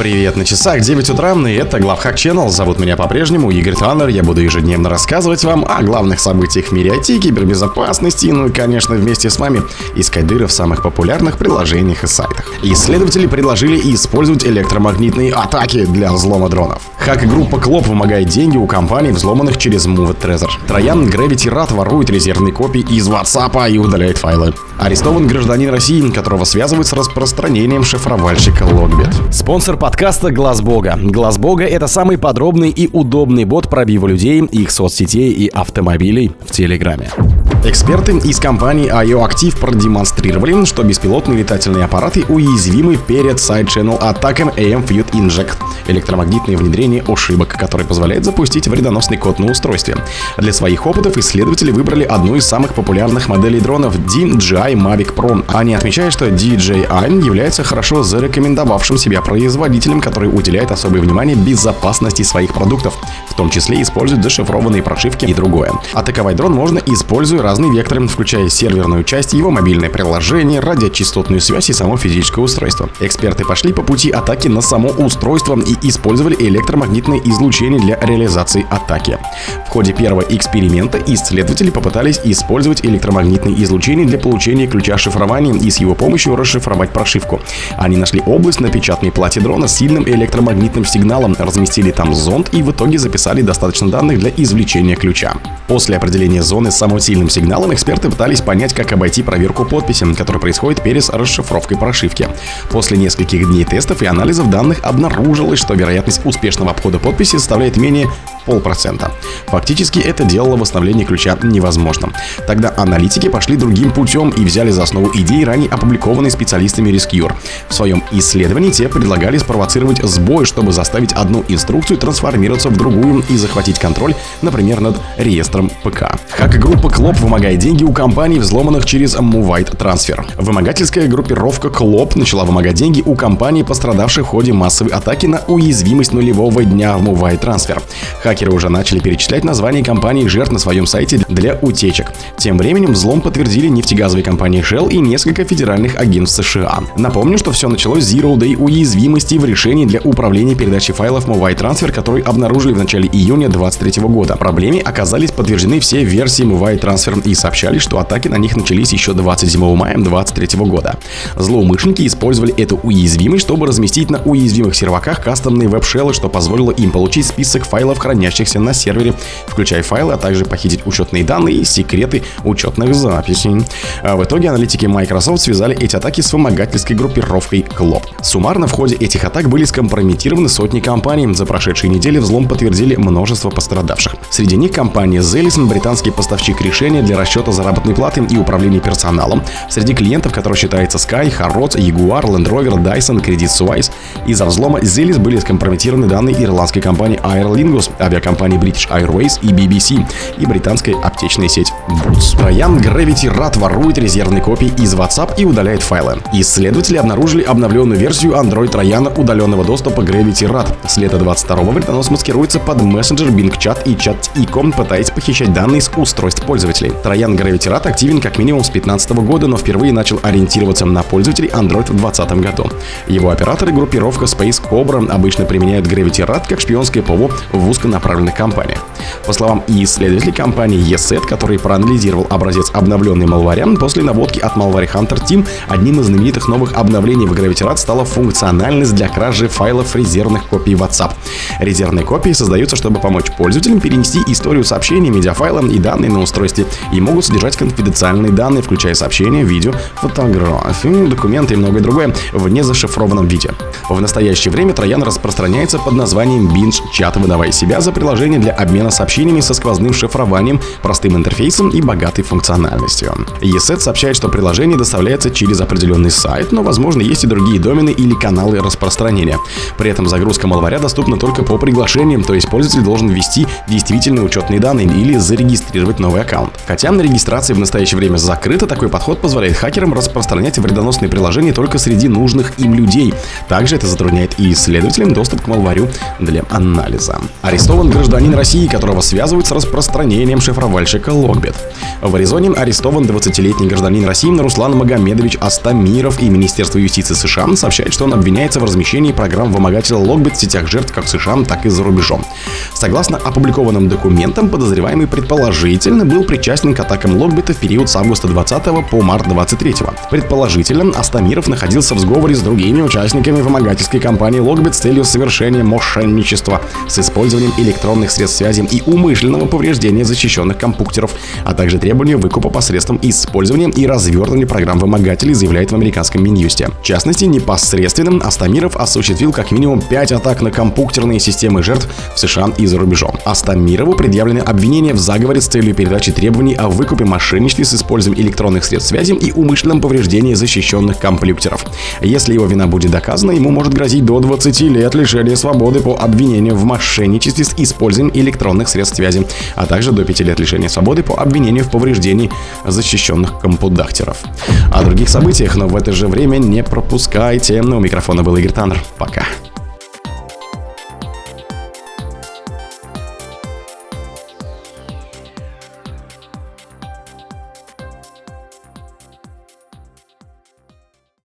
Привет, на часах 9 утра, и это Главхак Channel. Зовут меня по-прежнему Игорь Таннер. Я буду ежедневно рассказывать вам о главных событиях в мире IT, кибербезопасности, ну и, конечно, вместе с вами искать дыры в самых популярных приложениях и сайтах. Исследователи предложили использовать электромагнитные атаки для взлома дронов. Хак-группа Клоп вымогает деньги у компаний, взломанных через Move Trezor. Троян Gravity Rat ворует резервные копии из WhatsApp и удаляет файлы. Арестован гражданин России, которого связывают с распространением шифровальщика Логбит. Спонсор подкаста Глаз Бога. Глаз Бога это самый подробный и удобный бот пробива людей, их соцсетей и автомобилей в Телеграме. Эксперты из компании IO Active продемонстрировали, что беспилотные летательные аппараты уязвимы перед Side-Channel атакам AM Fute Inject — электромагнитное внедрение ошибок, которое позволяет запустить вредоносный код на устройстве. Для своих опытов исследователи выбрали одну из самых популярных моделей дронов DJI Mavic Pro. Они отмечают, что DJI является хорошо зарекомендовавшим себя производителем, который уделяет особое внимание безопасности своих продуктов, в том числе использует зашифрованные прошивки и другое. Атаковать дрон можно, используя разные векторы, включая серверную часть, его мобильное приложение, радиочастотную связь и само физическое устройство. Эксперты пошли по пути атаки на само устройство и использовали электромагнитное излучение для реализации атаки. В ходе первого эксперимента исследователи попытались использовать электромагнитное излучение для получения ключа шифрования и с его помощью расшифровать прошивку. Они нашли область на печатной плате дрона сильным электромагнитным сигналом, разместили там зонд и в итоге записали достаточно данных для извлечения ключа. После определения зоны с самым сильным сигналом эксперты пытались понять, как обойти проверку подписи, которая происходит перед расшифровкой прошивки. После нескольких дней тестов и анализов данных обнаружилось, что вероятность успешного обхода подписи составляет менее полпроцента. Фактически это делало восстановление ключа невозможным. Тогда аналитики пошли другим путем и взяли за основу идеи, ранее опубликованные специалистами Rescure. В своем исследовании те предлагали спровоцировать сбой, чтобы заставить одну инструкцию трансформироваться в другую и захватить контроль, например, над реестром ПК. Хак-группа Клоп вымогает деньги у компаний, взломанных через Movite Transfer. Вымогательская группировка Клоп начала вымогать деньги у компаний, пострадавших в ходе массовой атаки на уязвимость нулевого дня в Movite Transfer. Хакеры уже начали перечислять названия компаний жертв на своем сайте для утечек. Тем временем взлом подтвердили нефтегазовые компании Shell и несколько федеральных агентств США. Напомню, что все началось с Zero Day уязвимости в решении для управления передачей файлов Mobile Transfer, который обнаружили в начале июня 2023 года. Проблеме оказались подтверждены все версии Mobile Transfer и сообщали, что атаки на них начались еще 27 мая 2023 года. Злоумышленники использовали эту уязвимость, чтобы разместить на уязвимых серваках кастомные веб-шеллы, что позволило им получить список файлов хранящихся на сервере, включая файлы, а также похитить учетные данные и секреты учетных записей. А в итоге аналитики Microsoft связали эти атаки с вымогательской группировкой Клоп. Суммарно в ходе этих атак были скомпрометированы сотни компаний. За прошедшие недели взлом подтвердили множество пострадавших. Среди них компания Zelison, британский поставщик решения для расчета заработной платы и управления персоналом. Среди клиентов, которые считается Sky, Harrods, Jaguar, Land Rover, Dyson, Credit Suisse. Из-за взлома Zelis были скомпрометированы данные ирландской компании Aer Lingus, авиакомпании British Airways и BBC и британской аптечной сеть Boots. Троян Gravity Rat ворует резервные копии из WhatsApp и удаляет файлы. Исследователи обнаружили обновленную версию Android Трояна удаленного доступа Gravity Rat. С лета 22-го вредонос маскируется под мессенджер Bing Chat и Chat.icom, пытаясь похищать данные с устройств пользователей. Троян Gravity Rat активен как минимум с 2015 года, но впервые начал ориентироваться на пользователей Android в 2020 году. Его операторы группировка Space Cobra обычно применяют Gravity Rat как шпионское ПВО в узконаправленном направленных компаниях. По словам исследователей компании ESET, который проанализировал образец обновленной малваря, после наводки от Malware Hunter Team одним из знаменитых новых обновлений в Gravity стала функциональность для кражи файлов резервных копий WhatsApp. Резервные копии создаются, чтобы помочь пользователям перенести историю сообщений, медиафайла и данные на устройстве и могут содержать конфиденциальные данные, включая сообщения, видео, фотографии, документы и многое другое в незашифрованном виде. В настоящее время троян распространяется под названием Binge Chat, выдавая себя за приложение для обмена сообщениями со сквозным шифрованием, простым интерфейсом и богатой функциональностью. ESET сообщает, что приложение доставляется через определенный сайт, но, возможно, есть и другие домены или каналы распространения. При этом загрузка малваря доступна только по приглашениям, то есть пользователь должен ввести действительные учетные данные или зарегистрировать новый аккаунт. Хотя на регистрации в настоящее время закрыто, такой подход позволяет хакерам распространять вредоносные приложения только среди нужных им людей. Также это затрудняет и исследователям доступ к малварю для анализа. Арестован гражданин России, которого связывают с распространением шифровальщика Логбит. В Аризоне арестован 20-летний гражданин России Руслан Магомедович Астамиров и Министерство юстиции США сообщает, что он обвиняется в размещении программ вымогателя Логбит в сетях жертв как в США, так и за рубежом. Согласно опубликованным документам, подозреваемый предположительно был причастен к атакам Логбита в период с августа 20 по март 23. Предположительно, Астамиров находился в сговоре с другими участниками вымогательской кампании Логбит с целью совершения мошенничества с использованием электронных средств связи и умышленного повреждения защищенных компьютеров, а также требования выкупа посредством использования и развертывания программ вымогателей, заявляет в американском Минюсте. В частности, непосредственно Астамиров осуществил как минимум 5 атак на компьютерные системы жертв в США и за рубежом. Астамирову предъявлены обвинения в заговоре с целью передачи требований о выкупе мошенничестве с использованием электронных средств связи и умышленном повреждении защищенных компьютеров. Если его вина будет доказана, ему может грозить до 20 лет лишения свободы по обвинению в мошенничестве с использованием электронных средств связи, а также до 5 лет лишения свободы по обвинению в повреждении защищенных компудахтеров. О других событиях, но в это же время не пропускайте. У микрофона был Игорь Таннер. Пока.